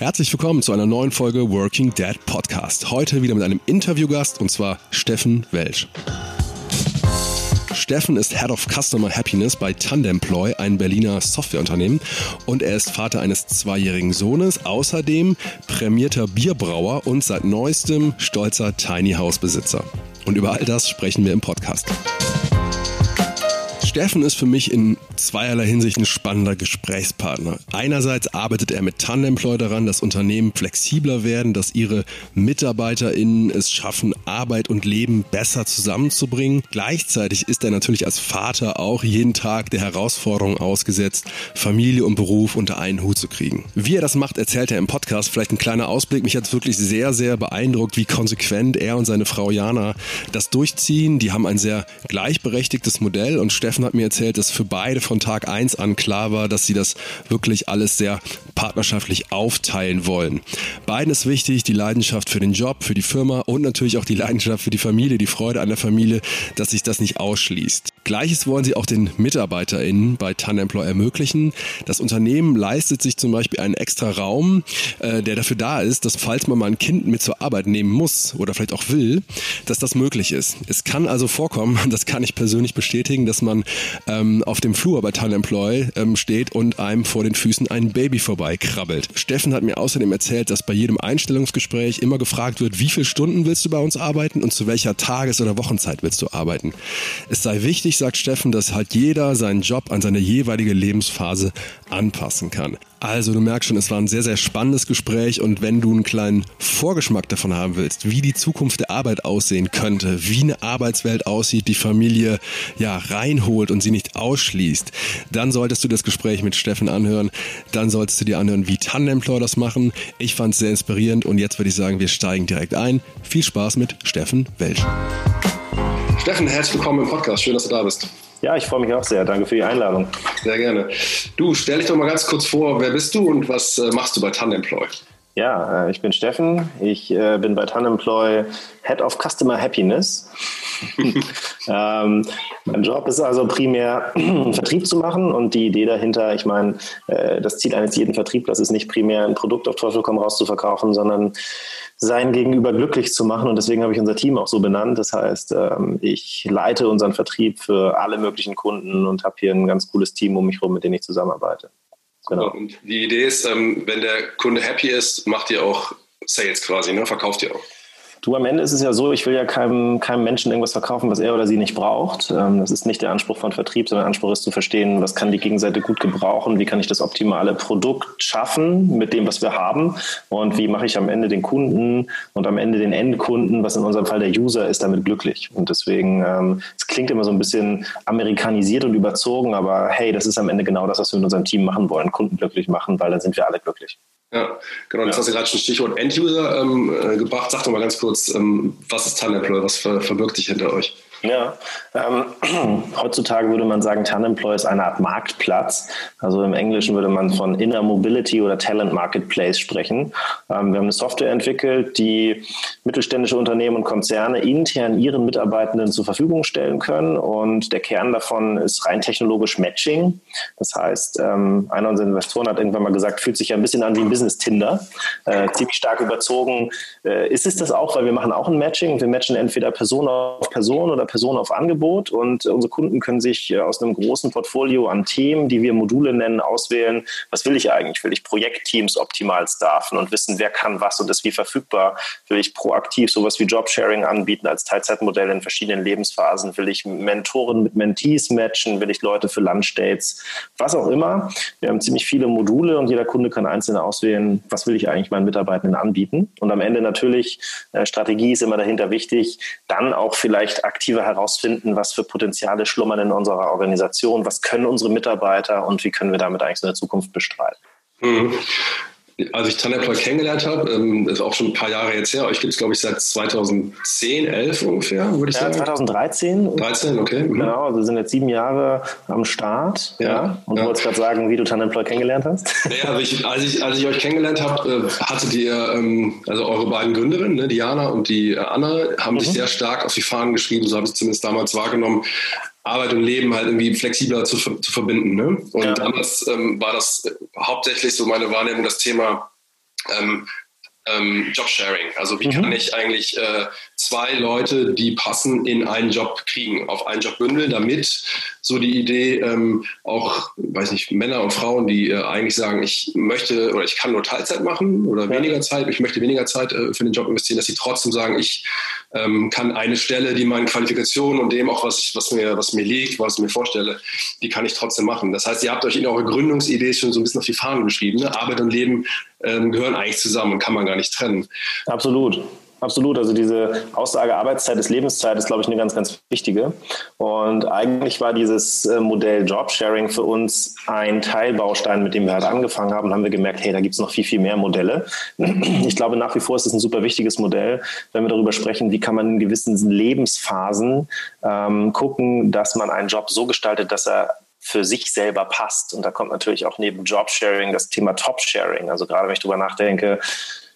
Herzlich willkommen zu einer neuen Folge Working Dad Podcast. Heute wieder mit einem Interviewgast und zwar Steffen Welsch. Steffen ist Head of Customer Happiness bei Tandemploy, ein Berliner Softwareunternehmen. Und er ist Vater eines zweijährigen Sohnes, außerdem prämierter Bierbrauer und seit neuestem stolzer Tiny House Besitzer. Und über all das sprechen wir im Podcast. Steffen ist für mich in zweierlei Hinsicht ein spannender Gesprächspartner. Einerseits arbeitet er mit Tandemploy daran, dass Unternehmen flexibler werden, dass ihre MitarbeiterInnen es schaffen, Arbeit und Leben besser zusammenzubringen. Gleichzeitig ist er natürlich als Vater auch jeden Tag der Herausforderung ausgesetzt, Familie und Beruf unter einen Hut zu kriegen. Wie er das macht, erzählt er im Podcast. Vielleicht ein kleiner Ausblick. Mich hat es wirklich sehr, sehr beeindruckt, wie konsequent er und seine Frau Jana das durchziehen. Die haben ein sehr gleichberechtigtes Modell und Steffen Steffen hat mir erzählt, dass für beide von Tag eins an klar war, dass sie das wirklich alles sehr partnerschaftlich aufteilen wollen. Beiden ist wichtig, die Leidenschaft für den Job, für die Firma und natürlich auch die Leidenschaft für die Familie, die Freude an der Familie, dass sich das nicht ausschließt. Gleiches wollen sie auch den MitarbeiterInnen bei TANemploy ermöglichen. Das Unternehmen leistet sich zum Beispiel einen extra Raum, äh, der dafür da ist, dass falls man mal ein Kind mit zur Arbeit nehmen muss oder vielleicht auch will, dass das möglich ist. Es kann also vorkommen, das kann ich persönlich bestätigen, dass man ähm, auf dem Flur bei TANemploy ähm, steht und einem vor den Füßen ein Baby vorbeikrabbelt. Steffen hat mir außerdem erzählt, dass bei jedem Einstellungsgespräch immer gefragt wird, wie viele Stunden willst du bei uns arbeiten und zu welcher Tages- oder Wochenzeit willst du arbeiten. Es sei wichtig, sagt Steffen, dass halt jeder seinen Job an seine jeweilige Lebensphase anpassen kann. Also du merkst schon, es war ein sehr, sehr spannendes Gespräch und wenn du einen kleinen Vorgeschmack davon haben willst, wie die Zukunft der Arbeit aussehen könnte, wie eine Arbeitswelt aussieht, die Familie ja reinholt und sie nicht ausschließt, dann solltest du das Gespräch mit Steffen anhören. Dann solltest du dir anhören, wie Tandemploy das machen. Ich fand es sehr inspirierend und jetzt würde ich sagen, wir steigen direkt ein. Viel Spaß mit Steffen Welsch. Steffen, herzlich willkommen im Podcast. Schön, dass du da bist. Ja, ich freue mich auch sehr. Danke für die Einladung. Sehr gerne. Du, stell dich doch mal ganz kurz vor, wer bist du und was äh, machst du bei Tandemploy? Ja, äh, ich bin Steffen. Ich äh, bin bei Tandemploy Head of Customer Happiness. ähm, mein Job ist also primär Vertrieb zu machen und die Idee dahinter, ich meine, äh, das Ziel eines jeden Vertrieblers ist nicht primär ein Produkt auf Teufel komm raus zu verkaufen, sondern sein Gegenüber glücklich zu machen. Und deswegen habe ich unser Team auch so benannt. Das heißt, ähm, ich leite unseren Vertrieb für alle möglichen Kunden und habe hier ein ganz cooles Team um mich herum, mit dem ich zusammenarbeite. Genau. Und die Idee ist, ähm, wenn der Kunde happy ist, macht ihr auch Sales quasi, ne? verkauft ihr auch. Du, am Ende ist es ja so, ich will ja keinem, keinem Menschen irgendwas verkaufen, was er oder sie nicht braucht. Ähm, das ist nicht der Anspruch von Vertrieb, sondern der Anspruch ist zu verstehen, was kann die Gegenseite gut gebrauchen, wie kann ich das optimale Produkt schaffen mit dem, was wir haben und wie mache ich am Ende den Kunden und am Ende den Endkunden, was in unserem Fall der User ist, damit glücklich. Und deswegen, ähm, es klingt immer so ein bisschen amerikanisiert und überzogen, aber hey, das ist am Ende genau das, was wir mit unserem Team machen wollen, Kunden glücklich machen, weil dann sind wir alle glücklich. Ja, genau. Jetzt ja. hast du gerade schon Stichwort End-User ähm, äh, gebracht. Sag doch mal ganz kurz, ähm, was ist Tanemploy? Was ver verbirgt sich hinter euch? Ja, ähm, heutzutage würde man sagen, Tanemploy ist eine Art Marktplatz. Also im Englischen würde man von Inner Mobility oder Talent Marketplace sprechen. Ähm, wir haben eine Software entwickelt, die mittelständische Unternehmen und Konzerne intern ihren Mitarbeitenden zur Verfügung stellen können. Und der Kern davon ist rein technologisch Matching. Das heißt, ähm, einer unserer Investoren hat irgendwann mal gesagt, fühlt sich ja ein bisschen an wie ein Business Tinder. Äh, ziemlich stark überzogen. Äh, ist es das auch, weil wir machen auch ein Matching. Wir matchen entweder Person auf Person oder Person auf Angebot und unsere Kunden können sich äh, aus einem großen Portfolio an Themen, die wir Module nennen, auswählen. Was will ich eigentlich? Will ich Projektteams optimal staffen und wissen, wer kann was und ist wie verfügbar? Will ich proaktiv sowas wie Jobsharing anbieten als Teilzeitmodell in verschiedenen Lebensphasen? Will ich Mentoren mit Mentees matchen? Will ich Leute für Lunchdates? Was auch immer. Wir haben ziemlich viele Module und jeder Kunde kann einzeln auswählen, was will ich eigentlich meinen Mitarbeitenden anbieten? Und am Ende natürlich, äh, Strategie ist immer dahinter wichtig, dann auch vielleicht aktiver wir herausfinden, was für Potenziale schlummern in unserer Organisation, was können unsere Mitarbeiter und wie können wir damit eigentlich so eine Zukunft bestreiten. Mhm als ich Taneploy kennengelernt habe, ähm, ist auch schon ein paar Jahre jetzt her, euch gibt es, glaube ich, seit 2010, 11 ungefähr, würde ich ja, sagen. 2013. 13, okay. Mhm. Genau, also sind jetzt sieben Jahre am Start. Ja. ja. Und ja. du wolltest gerade sagen, wie du Tanemploy kennengelernt hast? Naja, also ich, als, ich, als ich euch kennengelernt habe, äh, hattet ihr, ähm, also eure beiden Gründerinnen, ne, Diana und die äh, Anna, haben mhm. sich sehr stark auf die Fahnen geschrieben, so habe ich zumindest damals wahrgenommen, Arbeit und Leben halt irgendwie flexibler zu, zu verbinden. Ne? Und ja. damals ähm, war das hauptsächlich so meine Wahrnehmung, das Thema ähm, ähm, Jobsharing. Also wie mhm. kann ich eigentlich äh, zwei Leute, die passen, in einen Job kriegen, auf einen Job bündeln, damit so die Idee ähm, auch, weiß nicht, Männer und Frauen, die äh, eigentlich sagen, ich möchte oder ich kann nur Teilzeit machen oder ja. weniger Zeit, ich möchte weniger Zeit äh, für den Job investieren, dass sie trotzdem sagen, ich ähm, kann eine Stelle, die meinen Qualifikationen und dem auch, was, ich, was, mir, was mir liegt, was ich mir vorstelle, die kann ich trotzdem machen. Das heißt, ihr habt euch in eure Gründungsidee schon so ein bisschen auf die Fahnen geschrieben. Ne? Arbeit und Leben ähm, gehören eigentlich zusammen und kann man gar nicht trennen. Absolut. Absolut. Also diese Aussage Arbeitszeit ist Lebenszeit ist, glaube ich, eine ganz, ganz wichtige. Und eigentlich war dieses äh, Modell Jobsharing für uns ein Teilbaustein, mit dem wir halt angefangen haben. Haben wir gemerkt, hey, da gibt es noch viel, viel mehr Modelle. Ich glaube, nach wie vor ist es ein super wichtiges Modell, wenn wir darüber sprechen, wie kann man in gewissen Lebensphasen ähm, gucken, dass man einen Job so gestaltet, dass er für sich selber passt. Und da kommt natürlich auch neben Jobsharing das Thema Top-Sharing. Also gerade wenn ich darüber nachdenke,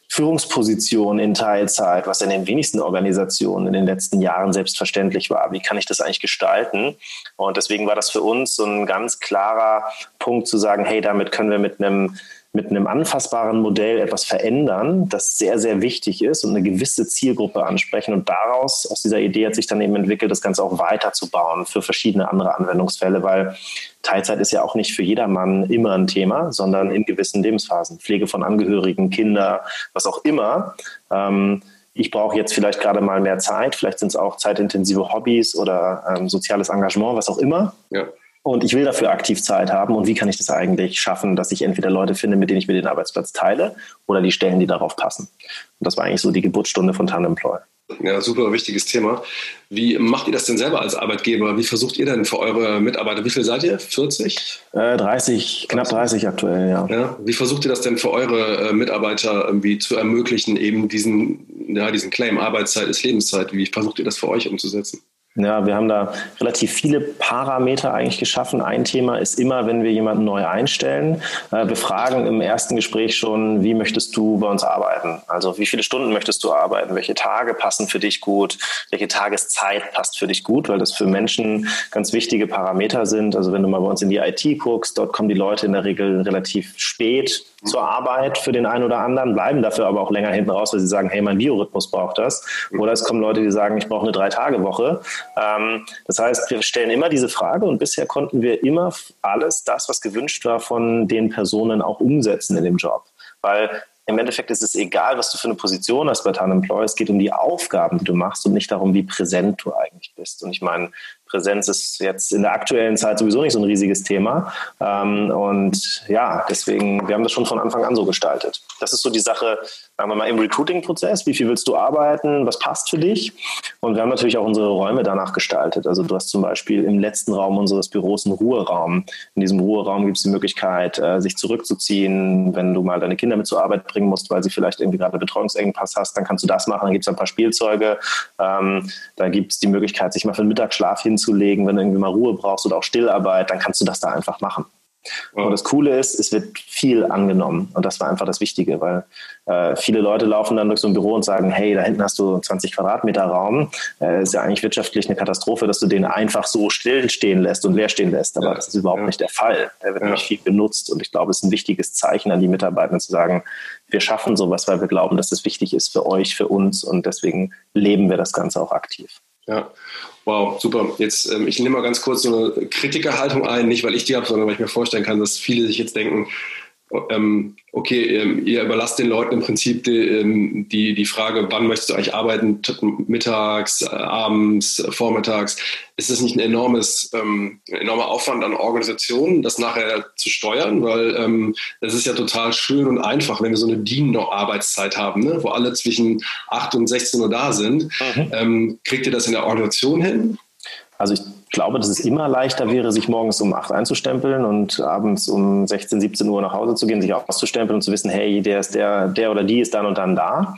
Führungsposition in Teilzeit, was in den wenigsten Organisationen in den letzten Jahren selbstverständlich war. Wie kann ich das eigentlich gestalten? Und deswegen war das für uns so ein ganz klarer Punkt zu sagen, hey, damit können wir mit einem mit einem anfassbaren Modell etwas verändern, das sehr, sehr wichtig ist und eine gewisse Zielgruppe ansprechen. Und daraus, aus dieser Idee hat sich dann eben entwickelt, das Ganze auch weiterzubauen für verschiedene andere Anwendungsfälle, weil Teilzeit ist ja auch nicht für jedermann immer ein Thema, sondern in gewissen Lebensphasen. Pflege von Angehörigen, Kinder, was auch immer. Ähm, ich brauche jetzt vielleicht gerade mal mehr Zeit, vielleicht sind es auch zeitintensive Hobbys oder ähm, soziales Engagement, was auch immer. Ja. Und ich will dafür aktiv Zeit haben. Und wie kann ich das eigentlich schaffen, dass ich entweder Leute finde, mit denen ich mir den Arbeitsplatz teile oder die Stellen, die darauf passen. Und das war eigentlich so die Geburtsstunde von Tandemploy. Ja, super wichtiges Thema. Wie macht ihr das denn selber als Arbeitgeber? Wie versucht ihr denn für eure Mitarbeiter, wie viel seid ihr? 40? Äh, 30, knapp 30 aktuell, ja. ja. Wie versucht ihr das denn für eure äh, Mitarbeiter irgendwie zu ermöglichen, eben diesen, ja, diesen Claim Arbeitszeit ist Lebenszeit? Wie versucht ihr das für euch umzusetzen? Ja, wir haben da relativ viele Parameter eigentlich geschaffen. Ein Thema ist immer, wenn wir jemanden neu einstellen, äh, wir fragen im ersten Gespräch schon, wie möchtest du bei uns arbeiten? Also wie viele Stunden möchtest du arbeiten? Welche Tage passen für dich gut? Welche Tageszeit passt für dich gut? Weil das für Menschen ganz wichtige Parameter sind. Also wenn du mal bei uns in die IT guckst, dort kommen die Leute in der Regel relativ spät zur Arbeit für den einen oder anderen, bleiben dafür aber auch länger hinten raus, weil sie sagen, hey, mein Biorhythmus braucht das. Oder es kommen Leute, die sagen, ich brauche eine Drei-Tage-Woche. Ähm, das heißt, wir stellen immer diese Frage und bisher konnten wir immer alles das, was gewünscht war, von den Personen auch umsetzen in dem Job. Weil im Endeffekt ist es egal, was du für eine Position hast bei Tan Employ. Es geht um die Aufgaben, die du machst und nicht darum, wie präsent du eigentlich bist. Und ich meine, Präsenz ist jetzt in der aktuellen Zeit sowieso nicht so ein riesiges Thema. Ähm, und ja, deswegen, wir haben das schon von Anfang an so gestaltet. Das ist so die Sache, sagen wir mal, im Recruiting-Prozess. Wie viel willst du arbeiten? Was passt für dich? Und wir haben natürlich auch unsere Räume danach gestaltet. Also du hast zum Beispiel im letzten Raum unseres Büros einen Ruheraum. In diesem Ruheraum gibt es die Möglichkeit, äh, sich zurückzuziehen. Wenn du mal deine Kinder mit zur Arbeit bringen musst, weil sie vielleicht irgendwie gerade Betreuungsengpass hast, dann kannst du das machen. Dann gibt es ein paar Spielzeuge. Ähm, da gibt es die Möglichkeit, sich mal für den Mittagsschlaf hinzulegen, wenn du irgendwie mal Ruhe brauchst oder auch Stillarbeit, dann kannst du das da einfach machen. Und das Coole ist, es wird viel angenommen. Und das war einfach das Wichtige, weil äh, viele Leute laufen dann durch so ein Büro und sagen, hey, da hinten hast du 20 Quadratmeter Raum. Äh, ist ja eigentlich wirtschaftlich eine Katastrophe, dass du den einfach so still stehen lässt und leer stehen lässt. Aber ja. das ist überhaupt ja. nicht der Fall. Der wird ja. nämlich viel genutzt. Und ich glaube, es ist ein wichtiges Zeichen an die Mitarbeiter zu sagen, wir schaffen sowas, weil wir glauben, dass es wichtig ist für euch, für uns. Und deswegen leben wir das Ganze auch aktiv. Ja, wow, super. Jetzt, ähm, ich nehme mal ganz kurz so eine Kritikerhaltung ein, nicht weil ich die habe, sondern weil ich mir vorstellen kann, dass viele sich jetzt denken, okay, ähm, ihr überlasst den Leuten im Prinzip die, ähm, die, die Frage, wann möchtest du eigentlich arbeiten, mittags, äh, abends, vormittags. Ist das nicht ein enormes, ähm, enormer Aufwand an Organisationen, das nachher zu steuern? Weil ähm, es ist ja total schön und einfach, wenn wir so eine DIN-Arbeitszeit haben, ne? wo alle zwischen 8 und 16 Uhr da sind. Mhm. Ähm, kriegt ihr das in der Organisation hin? Also ich glaube, dass es immer leichter wäre, sich morgens um 8 einzustempeln und abends um 16, 17 Uhr nach Hause zu gehen, sich auszustempeln und zu wissen, hey, der ist der, der oder die ist dann und dann da.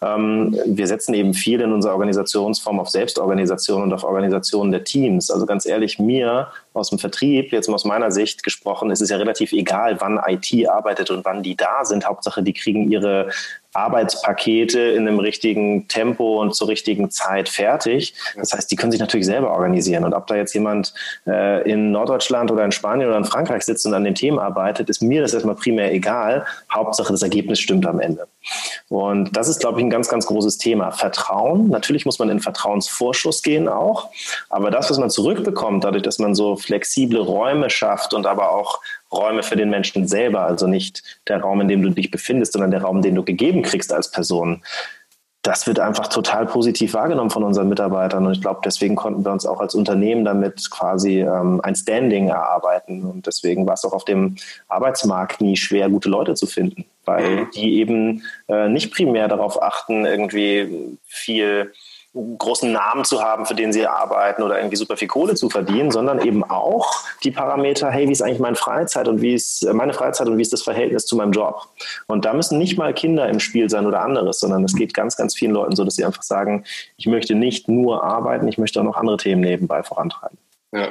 Ähm, wir setzen eben viel in unserer Organisationsform auf Selbstorganisation und auf Organisation der Teams. Also ganz ehrlich, mir aus dem Vertrieb, jetzt mal aus meiner Sicht gesprochen, ist es ja relativ egal, wann IT arbeitet und wann die da sind. Hauptsache, die kriegen ihre Arbeitspakete in einem richtigen Tempo und zur richtigen Zeit fertig. Das heißt, die können sich natürlich selber organisieren. Und ob da jetzt jemand äh, in Norddeutschland oder in Spanien oder in Frankreich sitzt und an den Themen arbeitet, ist mir das erstmal primär egal. Hauptsache, das Ergebnis stimmt am Ende. Und das ist, glaube ich, ein ganz, ganz großes Thema. Vertrauen. Natürlich muss man in Vertrauensvorschuss gehen auch. Aber das, was man zurückbekommt, dadurch, dass man so flexible Räume schafft und aber auch Räume für den Menschen selber, also nicht der Raum, in dem du dich befindest, sondern der Raum, den du gegeben kriegst als Person. Das wird einfach total positiv wahrgenommen von unseren Mitarbeitern. Und ich glaube, deswegen konnten wir uns auch als Unternehmen damit quasi ähm, ein Standing erarbeiten. Und deswegen war es auch auf dem Arbeitsmarkt nie schwer, gute Leute zu finden, weil mhm. die eben äh, nicht primär darauf achten, irgendwie viel großen Namen zu haben, für den sie arbeiten oder irgendwie super viel Kohle zu verdienen, sondern eben auch die Parameter, hey, wie ist eigentlich meine Freizeit und wie ist äh, meine Freizeit und wie ist das Verhältnis zu meinem Job? Und da müssen nicht mal Kinder im Spiel sein oder anderes, sondern es geht ganz, ganz vielen Leuten so, dass sie einfach sagen, ich möchte nicht nur arbeiten, ich möchte auch noch andere Themen nebenbei vorantreiben. Ja.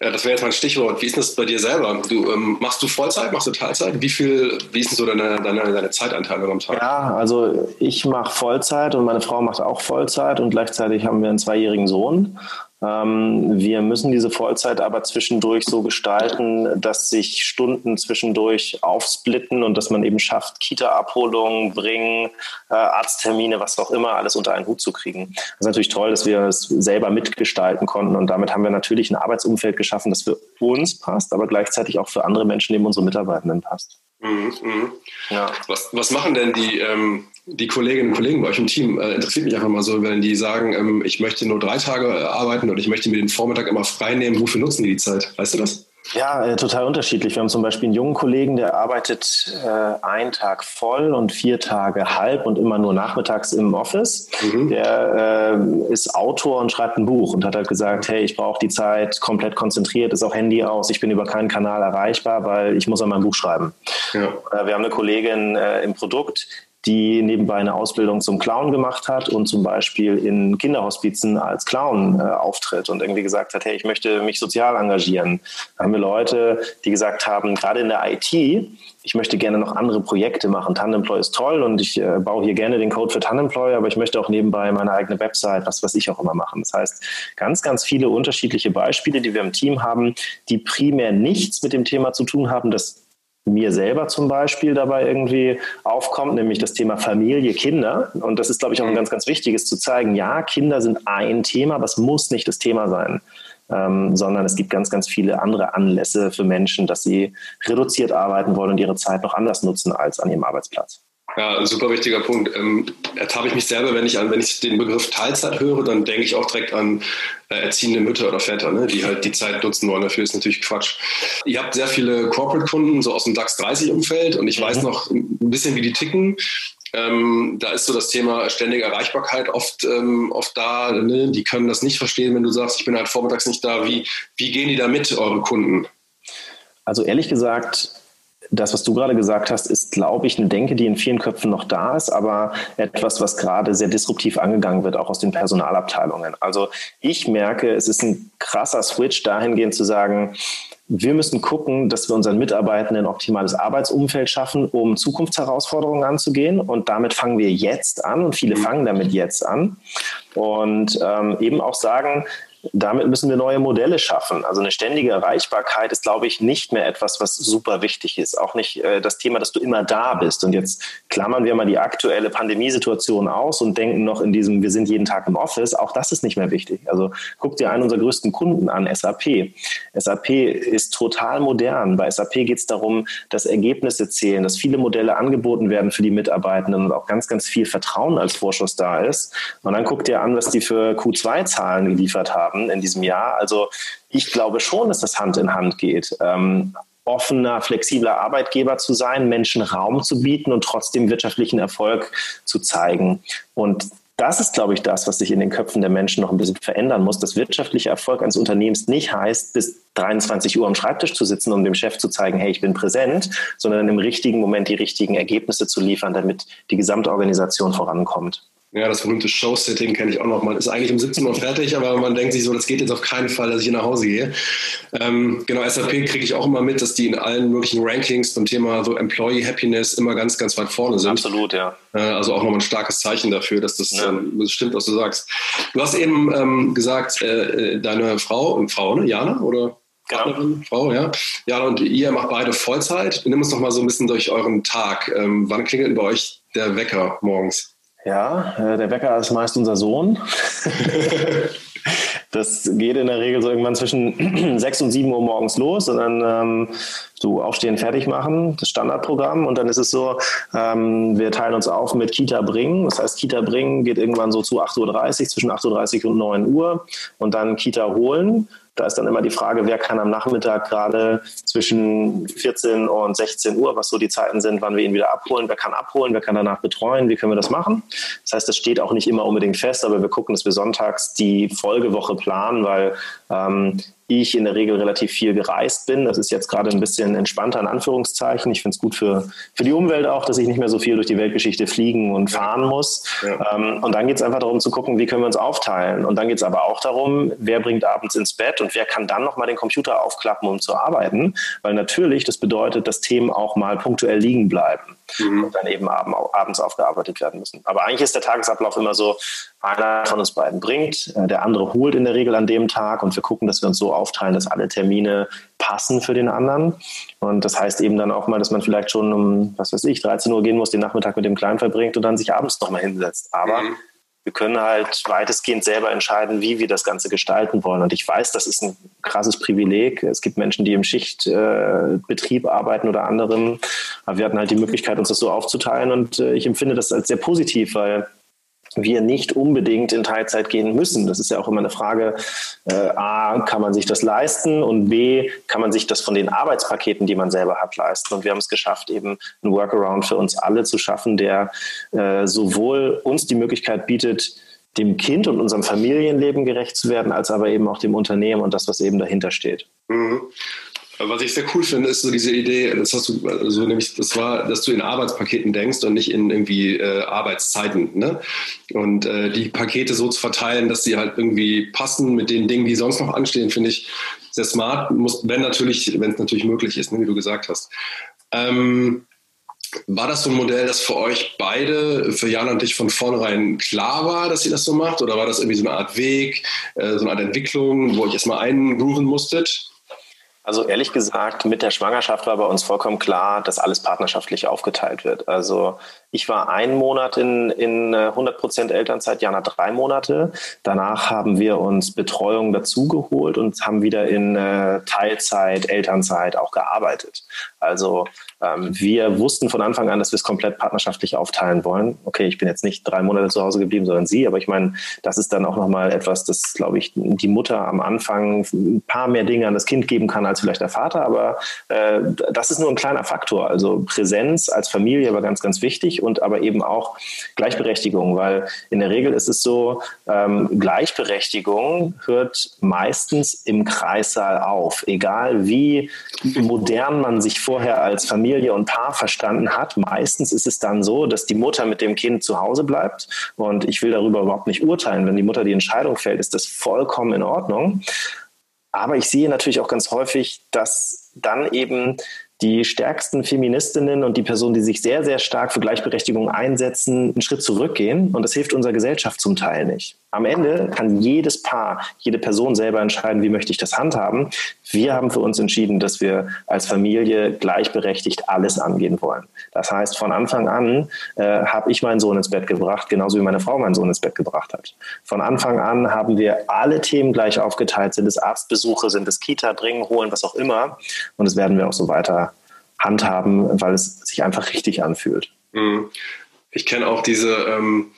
ja, das wäre jetzt mein Stichwort. Wie ist das bei dir selber? Du, ähm, machst du Vollzeit, machst du Teilzeit? Wie viel, wie ist denn so deine, deine, deine Zeitanteile am Tag? Ja, also ich mache Vollzeit und meine Frau macht auch Vollzeit und gleichzeitig haben wir einen zweijährigen Sohn. Ähm, wir müssen diese Vollzeit aber zwischendurch so gestalten, dass sich Stunden zwischendurch aufsplitten und dass man eben schafft, Kita-Abholungen, Bringen, äh, Arzttermine, was auch immer, alles unter einen Hut zu kriegen. Das ist natürlich toll, dass wir es selber mitgestalten konnten und damit haben wir natürlich ein Arbeitsumfeld geschaffen, das für uns passt, aber gleichzeitig auch für andere Menschen, neben unsere Mitarbeitenden passt. Mhm, mh. ja. was, was machen denn die, ähm, die Kolleginnen und Kollegen bei euch im Team? Äh, interessiert mich einfach mal so, wenn die sagen, ähm, ich möchte nur drei Tage äh, arbeiten oder ich möchte mir den Vormittag immer frei nehmen. Wofür nutzen die die Zeit? Weißt du das? Ja, äh, total unterschiedlich. Wir haben zum Beispiel einen jungen Kollegen, der arbeitet äh, einen Tag voll und vier Tage halb und immer nur nachmittags im Office. Mhm. Der äh, ist Autor und schreibt ein Buch und hat halt gesagt, hey, ich brauche die Zeit komplett konzentriert, ist auch Handy aus, ich bin über keinen Kanal erreichbar, weil ich muss an meinem Buch schreiben. Ja. Äh, wir haben eine Kollegin äh, im Produkt, die nebenbei eine Ausbildung zum Clown gemacht hat und zum Beispiel in Kinderhospizen als Clown äh, auftritt und irgendwie gesagt hat, hey, ich möchte mich sozial engagieren. Da haben wir Leute, die gesagt haben, gerade in der IT, ich möchte gerne noch andere Projekte machen. Tandemploy ist toll und ich äh, baue hier gerne den Code für Tandemploy, aber ich möchte auch nebenbei meine eigene Website, was was ich auch immer machen. Das heißt, ganz, ganz viele unterschiedliche Beispiele, die wir im Team haben, die primär nichts mit dem Thema zu tun haben, das mir selber zum Beispiel dabei irgendwie aufkommt, nämlich das Thema Familie, Kinder. Und das ist, glaube ich, auch ein ganz, ganz wichtiges zu zeigen. Ja, Kinder sind ein Thema, aber es muss nicht das Thema sein. Ähm, sondern es gibt ganz, ganz viele andere Anlässe für Menschen, dass sie reduziert arbeiten wollen und ihre Zeit noch anders nutzen als an ihrem Arbeitsplatz. Ja, ein super wichtiger Punkt. Ähm, ertappe ich mich selber, wenn ich an, wenn ich den Begriff Teilzeit höre, dann denke ich auch direkt an äh, erziehende Mütter oder Väter, ne, die halt die Zeit nutzen wollen. Dafür ist natürlich Quatsch. Ihr habt sehr viele Corporate-Kunden, so aus dem DAX 30-Umfeld und ich weiß mhm. noch ein bisschen, wie die ticken. Ähm, da ist so das Thema ständige Erreichbarkeit oft, ähm, oft da. Ne? Die können das nicht verstehen, wenn du sagst, ich bin halt vormittags nicht da. Wie, wie gehen die da mit, eure Kunden? Also ehrlich gesagt, das, was du gerade gesagt hast, ist, glaube ich, eine Denke, die in vielen Köpfen noch da ist, aber etwas, was gerade sehr disruptiv angegangen wird, auch aus den Personalabteilungen. Also ich merke, es ist ein krasser Switch dahingehend zu sagen, wir müssen gucken, dass wir unseren Mitarbeitenden ein optimales Arbeitsumfeld schaffen, um Zukunftsherausforderungen anzugehen. Und damit fangen wir jetzt an und viele fangen damit jetzt an. Und ähm, eben auch sagen, damit müssen wir neue Modelle schaffen. Also eine ständige Erreichbarkeit ist, glaube ich, nicht mehr etwas, was super wichtig ist. Auch nicht äh, das Thema, dass du immer da bist. Und jetzt klammern wir mal die aktuelle Pandemiesituation aus und denken noch in diesem, wir sind jeden Tag im Office. Auch das ist nicht mehr wichtig. Also guck dir einen unserer größten Kunden an, SAP. SAP ist total modern. Bei SAP geht es darum, dass Ergebnisse zählen, dass viele Modelle angeboten werden für die Mitarbeitenden und auch ganz, ganz viel Vertrauen als Vorschuss da ist. Und dann guck dir an, was die für Q2-Zahlen geliefert haben haben in diesem Jahr. Also ich glaube schon, dass das Hand in Hand geht. Ähm, offener, flexibler Arbeitgeber zu sein, Menschen Raum zu bieten und trotzdem wirtschaftlichen Erfolg zu zeigen. Und das ist, glaube ich, das, was sich in den Köpfen der Menschen noch ein bisschen verändern muss. Dass wirtschaftlicher Erfolg eines Unternehmens nicht heißt, bis 23 Uhr am Schreibtisch zu sitzen, um dem Chef zu zeigen, hey, ich bin präsent, sondern im richtigen Moment die richtigen Ergebnisse zu liefern, damit die Gesamtorganisation vorankommt. Ja, das berühmte Show-Sitting kenne ich auch noch. Man ist eigentlich um 17 Uhr fertig, aber man denkt sich so, das geht jetzt auf keinen Fall, dass ich nach Hause gehe. Ähm, genau, SAP kriege ich auch immer mit, dass die in allen möglichen Rankings zum Thema so Employee Happiness immer ganz, ganz weit vorne sind. Absolut, ja. Äh, also auch nochmal ein starkes Zeichen dafür, dass das, ja. ähm, das stimmt, was du sagst. Du hast eben ähm, gesagt, äh, äh deine Frau, Frau, ne? Jana, oder? Genau. Partnerin, Frau, ja. Ja, und ihr macht beide Vollzeit. Nimm uns doch mal so ein bisschen durch euren Tag. Ähm, wann klingelt bei euch der Wecker morgens? Ja, äh, der Wecker ist meist unser Sohn. das geht in der Regel so irgendwann zwischen 6 und 7 Uhr morgens los und dann ähm, so aufstehen, fertig machen, das Standardprogramm. Und dann ist es so, ähm, wir teilen uns auf mit Kita bringen. Das heißt, Kita bringen geht irgendwann so zu 8.30 Uhr, zwischen 8.30 Uhr und 9 Uhr. Und dann Kita holen. Da ist dann immer die Frage, wer kann am Nachmittag gerade zwischen 14 und 16 Uhr, was so die Zeiten sind, wann wir ihn wieder abholen, wer kann abholen, wer kann danach betreuen, wie können wir das machen. Das heißt, das steht auch nicht immer unbedingt fest, aber wir gucken, dass wir sonntags die Folgewoche planen, weil ähm, ich in der Regel relativ viel gereist bin. Das ist jetzt gerade ein bisschen entspannter in Anführungszeichen. Ich finde es gut für, für die Umwelt auch, dass ich nicht mehr so viel durch die Weltgeschichte fliegen und fahren muss. Ja. Ähm, und dann geht es einfach darum zu gucken, wie können wir uns aufteilen. Und dann geht es aber auch darum, wer bringt abends ins Bett und wer kann dann nochmal den Computer aufklappen, um zu arbeiten. Weil natürlich, das bedeutet, dass Themen auch mal punktuell liegen bleiben mhm. und dann eben abends aufgearbeitet werden müssen. Aber eigentlich ist der Tagesablauf immer so, einer von uns beiden bringt, äh, der andere holt in der Regel an dem Tag und wir gucken, dass wir uns so aufteilen, dass alle Termine passen für den anderen. Und das heißt eben dann auch mal, dass man vielleicht schon um, was weiß ich, 13 Uhr gehen muss, den Nachmittag mit dem Kleinen verbringt und dann sich abends nochmal hinsetzt. Aber mhm wir können halt weitestgehend selber entscheiden, wie wir das Ganze gestalten wollen. Und ich weiß, das ist ein krasses Privileg. Es gibt Menschen, die im Schichtbetrieb äh, arbeiten oder anderem. Aber wir hatten halt die Möglichkeit, uns das so aufzuteilen. Und äh, ich empfinde das als sehr positiv, weil wir nicht unbedingt in Teilzeit gehen müssen. Das ist ja auch immer eine Frage, äh, a, kann man sich das leisten und b, kann man sich das von den Arbeitspaketen, die man selber hat, leisten. Und wir haben es geschafft, eben einen Workaround für uns alle zu schaffen, der äh, sowohl uns die Möglichkeit bietet, dem Kind und unserem Familienleben gerecht zu werden, als aber eben auch dem Unternehmen und das, was eben dahinter steht. Mhm. Was ich sehr cool finde, ist so diese Idee, das hast du, also nämlich, das war, dass du in Arbeitspaketen denkst und nicht in irgendwie äh, Arbeitszeiten. Ne? Und äh, die Pakete so zu verteilen, dass sie halt irgendwie passen mit den Dingen, die sonst noch anstehen, finde ich sehr smart. Muss, wenn natürlich, wenn es natürlich möglich ist, ne, wie du gesagt hast. Ähm, war das so ein Modell, das für euch beide, für Jan und dich von vornherein klar war, dass ihr das so macht? Oder war das irgendwie so eine Art Weg, äh, so eine Art Entwicklung, wo ihr erstmal eingrooven musstet? Also ehrlich gesagt, mit der Schwangerschaft war bei uns vollkommen klar, dass alles partnerschaftlich aufgeteilt wird. Also ich war einen Monat in, in 100% äh, Elternzeit, Jana drei Monate. Danach haben wir uns Betreuung dazugeholt und haben wieder in äh, Teilzeit, Elternzeit auch gearbeitet. Also ähm, wir wussten von Anfang an, dass wir es komplett partnerschaftlich aufteilen wollen. Okay, ich bin jetzt nicht drei Monate zu Hause geblieben, sondern sie, aber ich meine, das ist dann auch nochmal etwas, das, glaube ich, die Mutter am Anfang ein paar mehr Dinge an das Kind geben kann als vielleicht der Vater, aber äh, das ist nur ein kleiner Faktor. Also Präsenz als Familie war ganz, ganz wichtig und aber eben auch Gleichberechtigung, weil in der Regel ist es so, ähm, Gleichberechtigung hört meistens im Kreissaal auf, egal wie modern man sich vorher als Familie und Paar verstanden hat. Meistens ist es dann so, dass die Mutter mit dem Kind zu Hause bleibt und ich will darüber überhaupt nicht urteilen. Wenn die Mutter die Entscheidung fällt, ist das vollkommen in Ordnung. Aber ich sehe natürlich auch ganz häufig, dass dann eben die stärksten Feministinnen und die Personen, die sich sehr, sehr stark für Gleichberechtigung einsetzen, einen Schritt zurückgehen. Und das hilft unserer Gesellschaft zum Teil nicht. Am Ende kann jedes Paar, jede Person selber entscheiden, wie möchte ich das handhaben. Wir haben für uns entschieden, dass wir als Familie gleichberechtigt alles angehen wollen. Das heißt, von Anfang an äh, habe ich meinen Sohn ins Bett gebracht, genauso wie meine Frau meinen Sohn ins Bett gebracht hat. Von Anfang an haben wir alle Themen gleich aufgeteilt. Sind es Arztbesuche, sind es Kita bringen, holen, was auch immer. Und das werden wir auch so weiter handhaben, weil es sich einfach richtig anfühlt. Mhm. Ich kenne auch diese, ähm,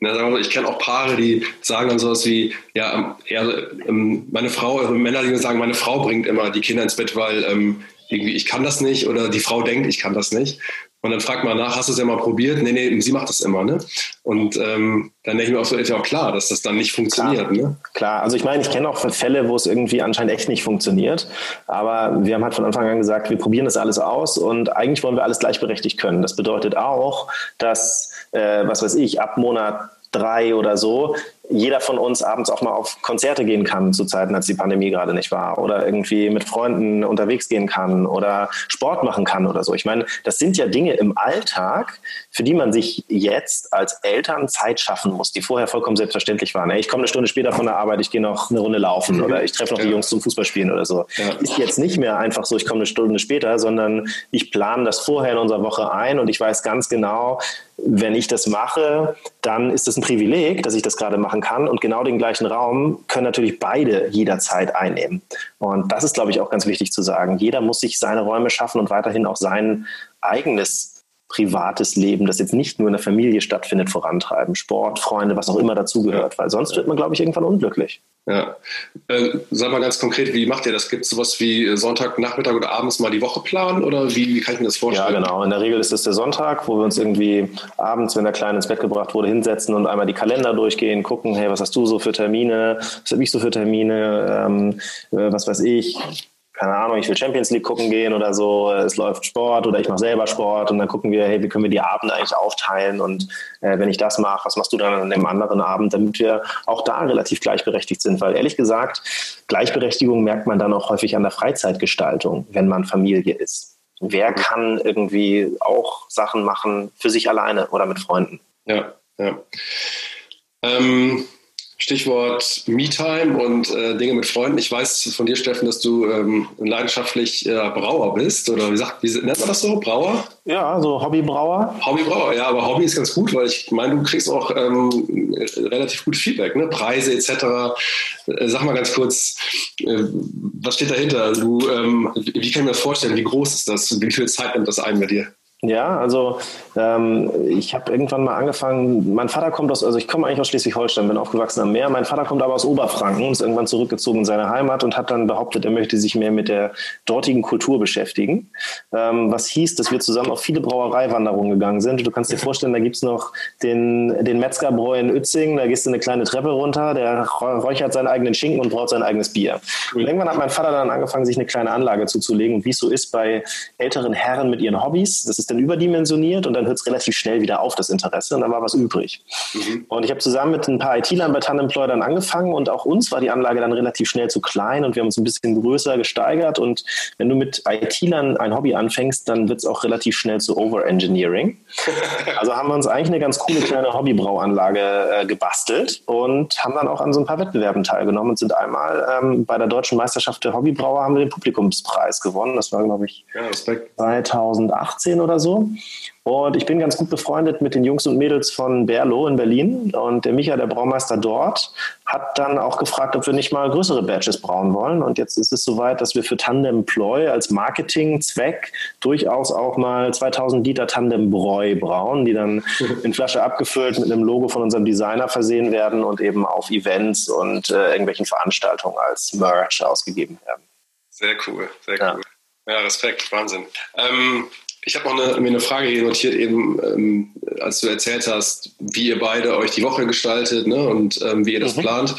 na, ich kenne auch Paare, die sagen dann sowas wie, ja, ja ähm, meine Frau, also Männer, die sagen, meine Frau bringt immer die Kinder ins Bett, weil ähm, irgendwie ich kann das nicht oder die Frau denkt, ich kann das nicht. Und dann fragt man nach, hast du es ja mal probiert? Nee, nee, sie macht das immer, ne? Und ähm, dann denke ich mir auch so, ist ja auch klar, dass das dann nicht funktioniert, klar, ne? Klar, also ich meine, ich kenne auch Fälle, wo es irgendwie anscheinend echt nicht funktioniert. Aber wir haben halt von Anfang an gesagt, wir probieren das alles aus und eigentlich wollen wir alles gleichberechtigt können. Das bedeutet auch, dass, äh, was weiß ich, ab Monat drei oder so, jeder von uns abends auch mal auf Konzerte gehen kann, zu Zeiten, als die Pandemie gerade nicht war, oder irgendwie mit Freunden unterwegs gehen kann oder Sport machen kann oder so. Ich meine, das sind ja Dinge im Alltag, für die man sich jetzt als Eltern Zeit schaffen muss, die vorher vollkommen selbstverständlich waren. Ich komme eine Stunde später von der Arbeit, ich gehe noch eine Runde laufen mhm. oder ich treffe noch die Jungs zum Fußballspielen oder so. Ist jetzt nicht mehr einfach so, ich komme eine Stunde später, sondern ich plane das vorher in unserer Woche ein und ich weiß ganz genau, wenn ich das mache, dann ist es ein Privileg, dass ich das gerade machen kann. Und genau den gleichen Raum können natürlich beide jederzeit einnehmen. Und das ist, glaube ich, auch ganz wichtig zu sagen. Jeder muss sich seine Räume schaffen und weiterhin auch sein eigenes privates Leben, das jetzt nicht nur in der Familie stattfindet, vorantreiben. Sport, Freunde, was auch immer dazugehört. Weil sonst wird man, glaube ich, irgendwann unglücklich. Ja. Äh, sag mal ganz konkret, wie macht ihr das? Gibt es sowas wie Sonntag, Nachmittag oder abends mal die Woche planen oder wie, wie kann ich mir das vorstellen? Ja, genau. In der Regel ist es der Sonntag, wo wir uns irgendwie abends, wenn der Kleine ins Bett gebracht wurde, hinsetzen und einmal die Kalender durchgehen, gucken, hey, was hast du so für Termine? Was habe ich so für Termine? Ähm, äh, was weiß ich? Keine Ahnung, ich will Champions League gucken gehen oder so, es läuft Sport oder ich mache selber Sport und dann gucken wir, hey, wie können wir die Abende eigentlich aufteilen und äh, wenn ich das mache, was machst du dann an dem anderen Abend, damit wir auch da relativ gleichberechtigt sind, weil ehrlich gesagt, Gleichberechtigung merkt man dann auch häufig an der Freizeitgestaltung, wenn man Familie ist. Wer kann irgendwie auch Sachen machen für sich alleine oder mit Freunden? Ja, ja. Ähm Stichwort Me-Time und äh, Dinge mit Freunden. Ich weiß von dir, Steffen, dass du ähm, leidenschaftlich äh, Brauer bist. Oder wie, sagt, wie nennt man das so? Brauer? Ja, so Hobbybrauer. Hobbybrauer, ja, aber Hobby ist ganz gut, weil ich meine, du kriegst auch ähm, relativ gut Feedback, ne? Preise etc. Äh, sag mal ganz kurz, äh, was steht dahinter? Du, ähm, wie kann ich mir das vorstellen? Wie groß ist das? Wie viel Zeit nimmt das ein bei dir? Ja, also ähm, ich habe irgendwann mal angefangen, mein Vater kommt aus, also ich komme eigentlich aus Schleswig-Holstein, bin aufgewachsen am Meer, mein Vater kommt aber aus Oberfranken, ist irgendwann zurückgezogen in seine Heimat und hat dann behauptet, er möchte sich mehr mit der dortigen Kultur beschäftigen, ähm, was hieß, dass wir zusammen auf viele Brauereiwanderungen gegangen sind. Du kannst dir vorstellen, da gibt's noch den, den Metzgerbräu in Uetzing, da gehst du eine kleine Treppe runter, der räuchert seinen eigenen Schinken und braut sein eigenes Bier. Und irgendwann hat mein Vater dann angefangen, sich eine kleine Anlage zuzulegen. Und wie es so ist bei älteren Herren mit ihren Hobbys, das ist dann überdimensioniert und dann hört es relativ schnell wieder auf, das Interesse, und dann war was übrig. Mhm. Und ich habe zusammen mit ein paar IT-Lern bei Tanemploy dann angefangen und auch uns war die Anlage dann relativ schnell zu klein und wir haben uns ein bisschen größer gesteigert und wenn du mit IT-Lern ein Hobby anfängst, dann wird es auch relativ schnell zu Over-Engineering. also haben wir uns eigentlich eine ganz coole kleine Hobbybrauanlage äh, gebastelt und haben dann auch an so ein paar Wettbewerben teilgenommen und sind einmal ähm, bei der Deutschen Meisterschaft der Hobbybrauer haben wir den Publikumspreis gewonnen. Das war, glaube ich, ja, 2018 oder so so. Und ich bin ganz gut befreundet mit den Jungs und Mädels von Berlo in Berlin. Und der Micha, der Braumeister dort, hat dann auch gefragt, ob wir nicht mal größere Batches brauen wollen. Und jetzt ist es soweit, dass wir für Tandem Ploy als Marketingzweck durchaus auch mal 2000 Liter Tandem Bräu brauen, die dann in Flasche abgefüllt mit einem Logo von unserem Designer versehen werden und eben auf Events und äh, irgendwelchen Veranstaltungen als Merch ausgegeben werden. Sehr cool, sehr cool. Ja, ja Respekt, Wahnsinn. Ähm, ich habe noch eine, mir eine Frage hier notiert, eben ähm, als du erzählt hast, wie ihr beide euch die Woche gestaltet ne, und ähm, wie ihr das mhm. plant.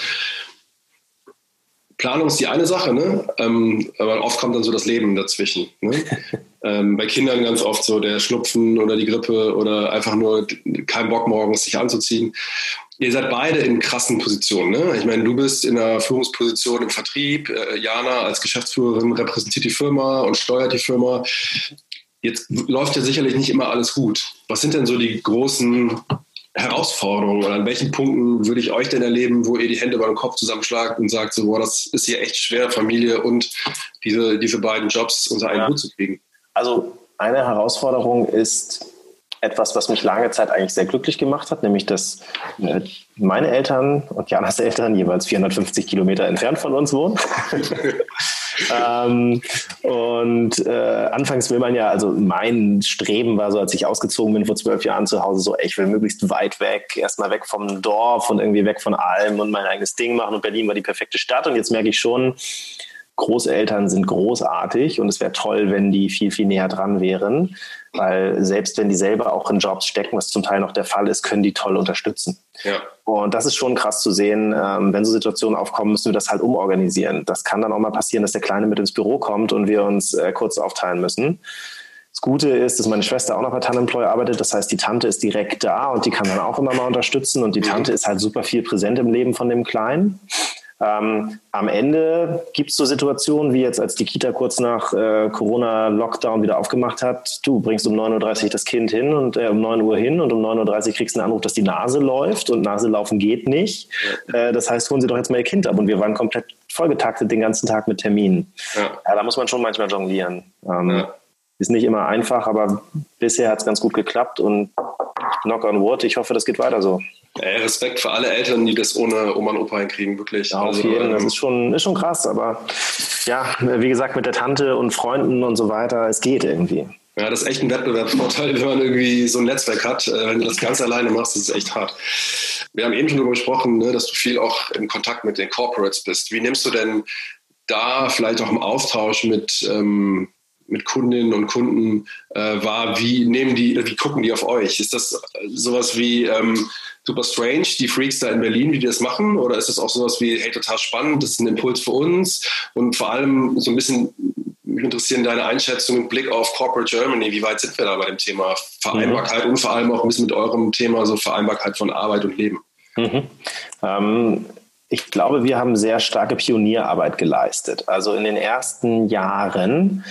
Planung ist die eine Sache, ne? Ähm, aber oft kommt dann so das Leben dazwischen. Ne? ähm, bei Kindern ganz oft so der Schnupfen oder die Grippe oder einfach nur kein Bock morgens sich anzuziehen. Ihr seid beide in krassen Positionen. Ne? Ich meine, du bist in einer Führungsposition im Vertrieb. Äh, Jana als Geschäftsführerin repräsentiert die Firma und steuert die Firma. Jetzt läuft ja sicherlich nicht immer alles gut. Was sind denn so die großen Herausforderungen oder an welchen Punkten würde ich euch denn erleben, wo ihr die Hände über den Kopf zusammenschlagt und sagt, so, boah, das ist hier echt schwer, Familie und diese, diese beiden Jobs unter einen ja. Hut zu kriegen? Also eine Herausforderung ist etwas, was mich lange Zeit eigentlich sehr glücklich gemacht hat, nämlich dass äh, meine Eltern und Janas Eltern jeweils 450 Kilometer entfernt von uns wohnen. ähm, und äh, anfangs will man ja, also mein Streben war so, als ich ausgezogen bin vor zwölf Jahren zu Hause, so, ey, ich will möglichst weit weg, erstmal weg vom Dorf und irgendwie weg von allem und mein eigenes Ding machen. Und Berlin war die perfekte Stadt. Und jetzt merke ich schon, Großeltern sind großartig und es wäre toll, wenn die viel, viel näher dran wären, weil selbst wenn die selber auch in Jobs stecken, was zum Teil noch der Fall ist, können die toll unterstützen. Ja. Und das ist schon krass zu sehen. Ähm, wenn so Situationen aufkommen, müssen wir das halt umorganisieren. Das kann dann auch mal passieren, dass der Kleine mit ins Büro kommt und wir uns äh, kurz aufteilen müssen. Das Gute ist, dass meine Schwester auch noch bei Tannenploy arbeitet. Das heißt, die Tante ist direkt da und die kann dann auch immer mal unterstützen. Und die Tante ist halt super viel präsent im Leben von dem Kleinen. Ähm, am Ende gibt es so Situationen wie jetzt, als die Kita kurz nach äh, Corona-Lockdown wieder aufgemacht hat. Du bringst um 9.30 Uhr das Kind hin und äh, um 9 Uhr hin und um 9.30 Uhr kriegst du einen Anruf, dass die Nase läuft und Nase laufen geht nicht. Äh, das heißt, holen Sie doch jetzt mal Ihr Kind ab. Und wir waren komplett vollgetaktet den ganzen Tag mit Terminen. Ja. ja da muss man schon manchmal jonglieren. Ähm, ja. Ist nicht immer einfach, aber bisher hat es ganz gut geklappt und knock on wood, ich hoffe, das geht weiter so. Ey, Respekt für alle Eltern, die das ohne Oma und Opa hinkriegen, wirklich. Ja, auf also, jeden, das ähm, ist schon, ist schon krass, aber ja, wie gesagt, mit der Tante und Freunden und so weiter, es geht irgendwie. Ja, das ist echt ein Wettbewerbsvorteil, wenn man irgendwie so ein Netzwerk hat. Äh, wenn du das ganz alleine machst, das ist echt hart. Wir haben eben schon darüber gesprochen, ne, dass du viel auch in Kontakt mit den Corporates bist. Wie nimmst du denn da vielleicht auch im Austausch mit, ähm, mit Kundinnen und Kunden äh, wahr? Wie nehmen die, wie gucken die auf euch? Ist das sowas wie ähm, super strange, die Freaks da in Berlin, wie die das machen? Oder ist das auch sowas wie, hey, total spannend, das ist ein Impuls für uns? Und vor allem so ein bisschen mich interessieren deine Einschätzung mit Blick auf Corporate Germany. Wie weit sind wir da bei dem Thema Vereinbarkeit mhm. und vor allem auch ein bisschen mit eurem Thema so Vereinbarkeit von Arbeit und Leben? Mhm. Ähm, ich glaube, wir haben sehr starke Pionierarbeit geleistet. Also in den ersten Jahren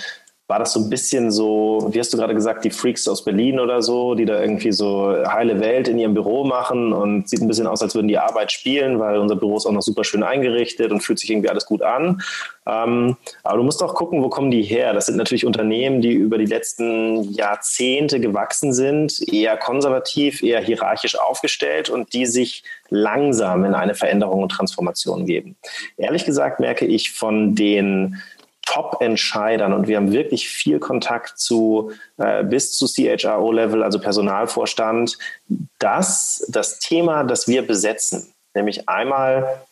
war das so ein bisschen so, wie hast du gerade gesagt, die Freaks aus Berlin oder so, die da irgendwie so heile Welt in ihrem Büro machen und sieht ein bisschen aus, als würden die Arbeit spielen, weil unser Büro ist auch noch super schön eingerichtet und fühlt sich irgendwie alles gut an. Ähm, aber du musst auch gucken, wo kommen die her? Das sind natürlich Unternehmen, die über die letzten Jahrzehnte gewachsen sind, eher konservativ, eher hierarchisch aufgestellt und die sich langsam in eine Veränderung und Transformation geben. Ehrlich gesagt merke ich von den Top-Entscheidern und wir haben wirklich viel Kontakt zu äh, bis zu CHRO-Level, also Personalvorstand, dass das Thema, das wir besetzen, nämlich einmal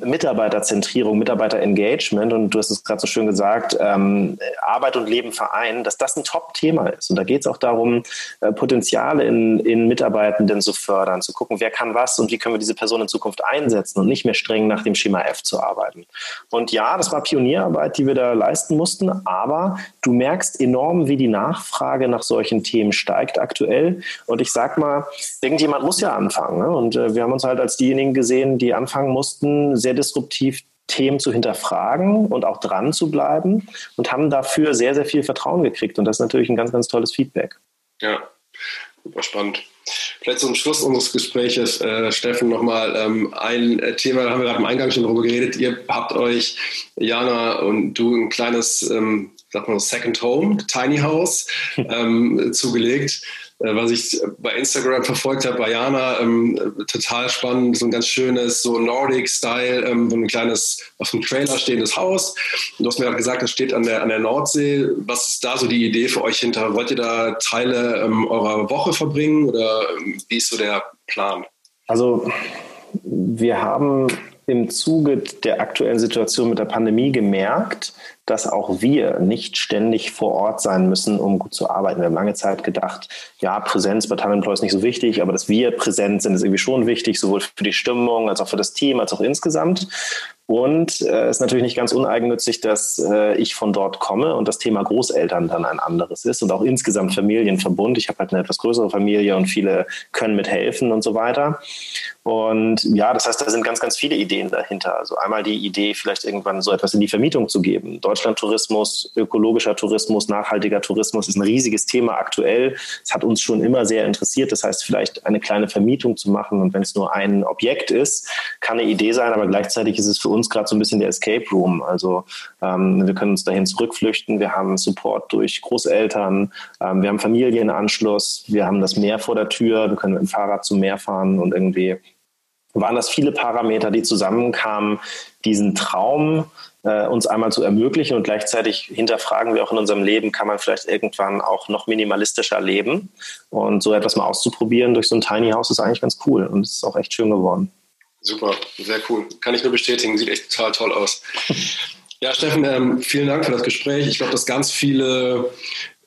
Mitarbeiterzentrierung, Mitarbeiterengagement und du hast es gerade so schön gesagt, ähm, Arbeit und Leben vereinen, dass das ein Top-Thema ist. Und da geht es auch darum, äh, Potenziale in, in Mitarbeitenden zu fördern, zu gucken, wer kann was und wie können wir diese Person in Zukunft einsetzen und nicht mehr streng nach dem Schema F zu arbeiten. Und ja, das war Pionierarbeit, die wir da leisten mussten, aber du merkst enorm, wie die Nachfrage nach solchen Themen steigt aktuell. Und ich sag mal, irgendjemand muss ja anfangen. Ne? Und äh, wir haben uns halt als diejenigen gesehen, die anfangen mussten, sehr disruptiv Themen zu hinterfragen und auch dran zu bleiben und haben dafür sehr, sehr viel Vertrauen gekriegt. Und das ist natürlich ein ganz, ganz tolles Feedback. Ja, super spannend. Vielleicht zum Schluss unseres Gesprächs, äh, Steffen, nochmal ähm, ein äh, Thema, da haben wir gerade im Eingang schon drüber geredet. Ihr habt euch, Jana und du, ein kleines, ähm, sag mal, Second Home, Tiny House ähm, zugelegt. Äh, was ich bei Instagram verfolgt habe, bei Jana, ähm, total spannend, so ein ganz schönes, so Nordic-Style, ähm, so ein kleines, auf dem Trailer stehendes Haus. Und du hast mir gerade gesagt, das steht an der, an der Nordsee. Was ist da so die Idee für euch hinter? Wollt ihr da Teile ähm, eurer Woche verbringen oder ähm, wie ist so der Plan? Also, wir haben im Zuge der aktuellen Situation mit der Pandemie gemerkt, dass auch wir nicht ständig vor Ort sein müssen, um gut zu arbeiten. Wir haben lange Zeit gedacht, ja, Präsenz bei Talentploy ist nicht so wichtig, aber dass wir präsent sind, ist irgendwie schon wichtig, sowohl für die Stimmung als auch für das Team, als auch insgesamt. Und es äh, ist natürlich nicht ganz uneigennützig, dass äh, ich von dort komme und das Thema Großeltern dann ein anderes ist und auch insgesamt Familienverbund. Ich habe halt eine etwas größere Familie und viele können mithelfen und so weiter. Und ja, das heißt, da sind ganz, ganz viele Ideen dahinter. Also einmal die Idee, vielleicht irgendwann so etwas in die Vermietung zu geben. Deutschlandtourismus, ökologischer Tourismus, nachhaltiger Tourismus ist ein riesiges Thema aktuell. Es hat uns schon immer sehr interessiert. Das heißt, vielleicht eine kleine Vermietung zu machen und wenn es nur ein Objekt ist, kann eine Idee sein, aber gleichzeitig ist es für uns gerade so ein bisschen der Escape Room. Also ähm, wir können uns dahin zurückflüchten. Wir haben Support durch Großeltern. Ähm, wir haben Familienanschluss. Wir haben das Meer vor der Tür. Wir können mit dem Fahrrad zum Meer fahren und irgendwie waren das viele Parameter, die zusammenkamen, diesen Traum äh, uns einmal zu ermöglichen und gleichzeitig hinterfragen wir auch in unserem Leben, kann man vielleicht irgendwann auch noch minimalistischer leben und so etwas mal auszuprobieren durch so ein Tiny House ist eigentlich ganz cool und ist auch echt schön geworden. Super, sehr cool. Kann ich nur bestätigen, sieht echt total toll aus. Ja, Steffen, ähm, vielen Dank für das Gespräch. Ich glaube, dass ganz viele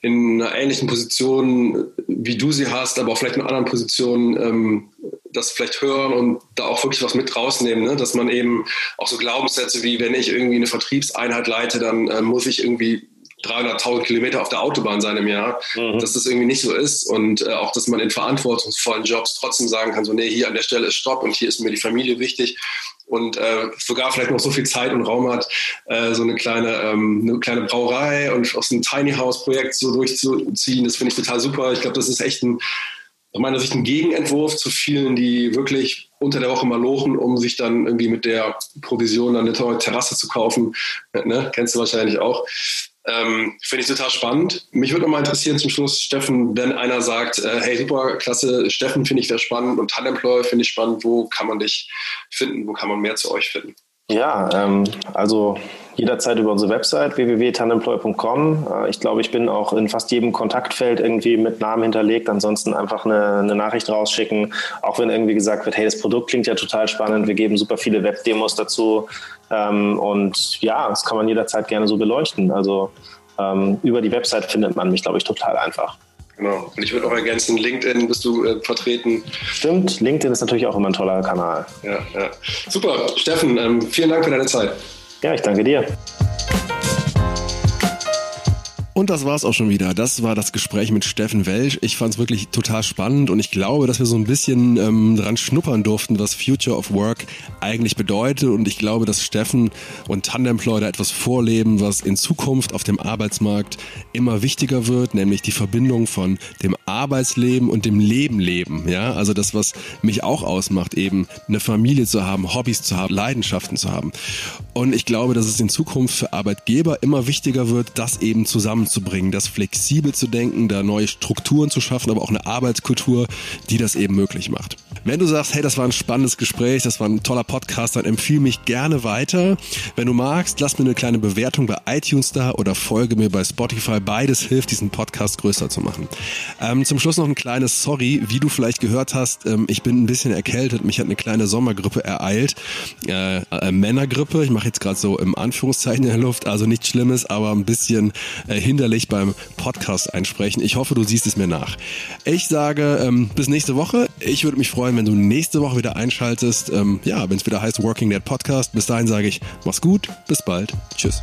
in einer ähnlichen Position, wie du sie hast, aber auch vielleicht in anderen Positionen, ähm, das vielleicht hören und da auch wirklich was mit rausnehmen, ne? dass man eben auch so Glaubenssätze wie, wenn ich irgendwie eine Vertriebseinheit leite, dann äh, muss ich irgendwie 300.000 Kilometer auf der Autobahn sein im Jahr, mhm. dass das irgendwie nicht so ist und äh, auch, dass man in verantwortungsvollen Jobs trotzdem sagen kann, so, nee, hier an der Stelle ist Stopp und hier ist mir die Familie wichtig und äh, sogar vielleicht noch so viel Zeit und Raum hat, äh, so eine kleine, ähm, eine kleine Brauerei und aus einem Tiny House Projekt so durchzuziehen, das finde ich total super. Ich glaube, das ist echt ein, aus meiner Sicht ein Gegenentwurf zu vielen, die wirklich unter der Woche mal lochen, um sich dann irgendwie mit der Provision eine teure Terrasse zu kaufen. Ne? Kennst du wahrscheinlich auch. Ähm, Finde ich total spannend. Mich würde noch mal interessieren zum Schluss, Steffen, wenn einer sagt, äh, hey, super, klasse, Steffen finde ich sehr spannend und Tandemploy finde ich spannend, wo kann man dich finden, wo kann man mehr zu euch finden? Ja, ähm, also jederzeit über unsere Website www.tandemploy.com. Äh, ich glaube, ich bin auch in fast jedem Kontaktfeld irgendwie mit Namen hinterlegt. Ansonsten einfach eine, eine, Nachricht rausschicken, auch wenn irgendwie gesagt wird, hey, das Produkt klingt ja total spannend, wir geben super viele Webdemos dazu. Ähm, und ja, das kann man jederzeit gerne so beleuchten. Also ähm, über die Website findet man mich, glaube ich, total einfach. Genau. Und ich würde auch ergänzen, LinkedIn bist du äh, vertreten. Stimmt, LinkedIn ist natürlich auch immer ein toller Kanal. Ja, ja. Super. Steffen, ähm, vielen Dank für deine Zeit. Ja, ich danke dir. Und das war's auch schon wieder. Das war das Gespräch mit Steffen Welsch. Ich fand es wirklich total spannend und ich glaube, dass wir so ein bisschen ähm, dran schnuppern durften, was Future of Work eigentlich bedeutet. Und ich glaube, dass Steffen und Tandemploy da etwas vorleben, was in Zukunft auf dem Arbeitsmarkt immer wichtiger wird, nämlich die Verbindung von dem Arbeitsleben und dem Lebenleben. Ja, also das, was mich auch ausmacht, eben eine Familie zu haben, Hobbys zu haben, Leidenschaften zu haben. Und ich glaube, dass es in Zukunft für Arbeitgeber immer wichtiger wird, das eben zusammen zusammenzubringen, das flexibel zu denken, da neue Strukturen zu schaffen, aber auch eine Arbeitskultur, die das eben möglich macht. Wenn du sagst, hey, das war ein spannendes Gespräch, das war ein toller Podcast, dann empfiehl mich gerne weiter. Wenn du magst, lass mir eine kleine Bewertung bei iTunes da oder folge mir bei Spotify. Beides hilft, diesen Podcast größer zu machen. Ähm, zum Schluss noch ein kleines Sorry, wie du vielleicht gehört hast, ähm, ich bin ein bisschen erkältet. Mich hat eine kleine Sommergrippe ereilt. Äh, äh, Männergrippe, ich mache jetzt gerade so im Anführungszeichen in der Luft, also nichts Schlimmes, aber ein bisschen äh, hinderlich beim Podcast einsprechen. Ich hoffe, du siehst es mir nach. Ich sage ähm, bis nächste Woche. Ich würde mich freuen, wenn du nächste Woche wieder einschaltest. Ähm, ja, wenn es wieder heißt Working Dead Podcast. Bis dahin sage ich, mach's gut, bis bald. Tschüss.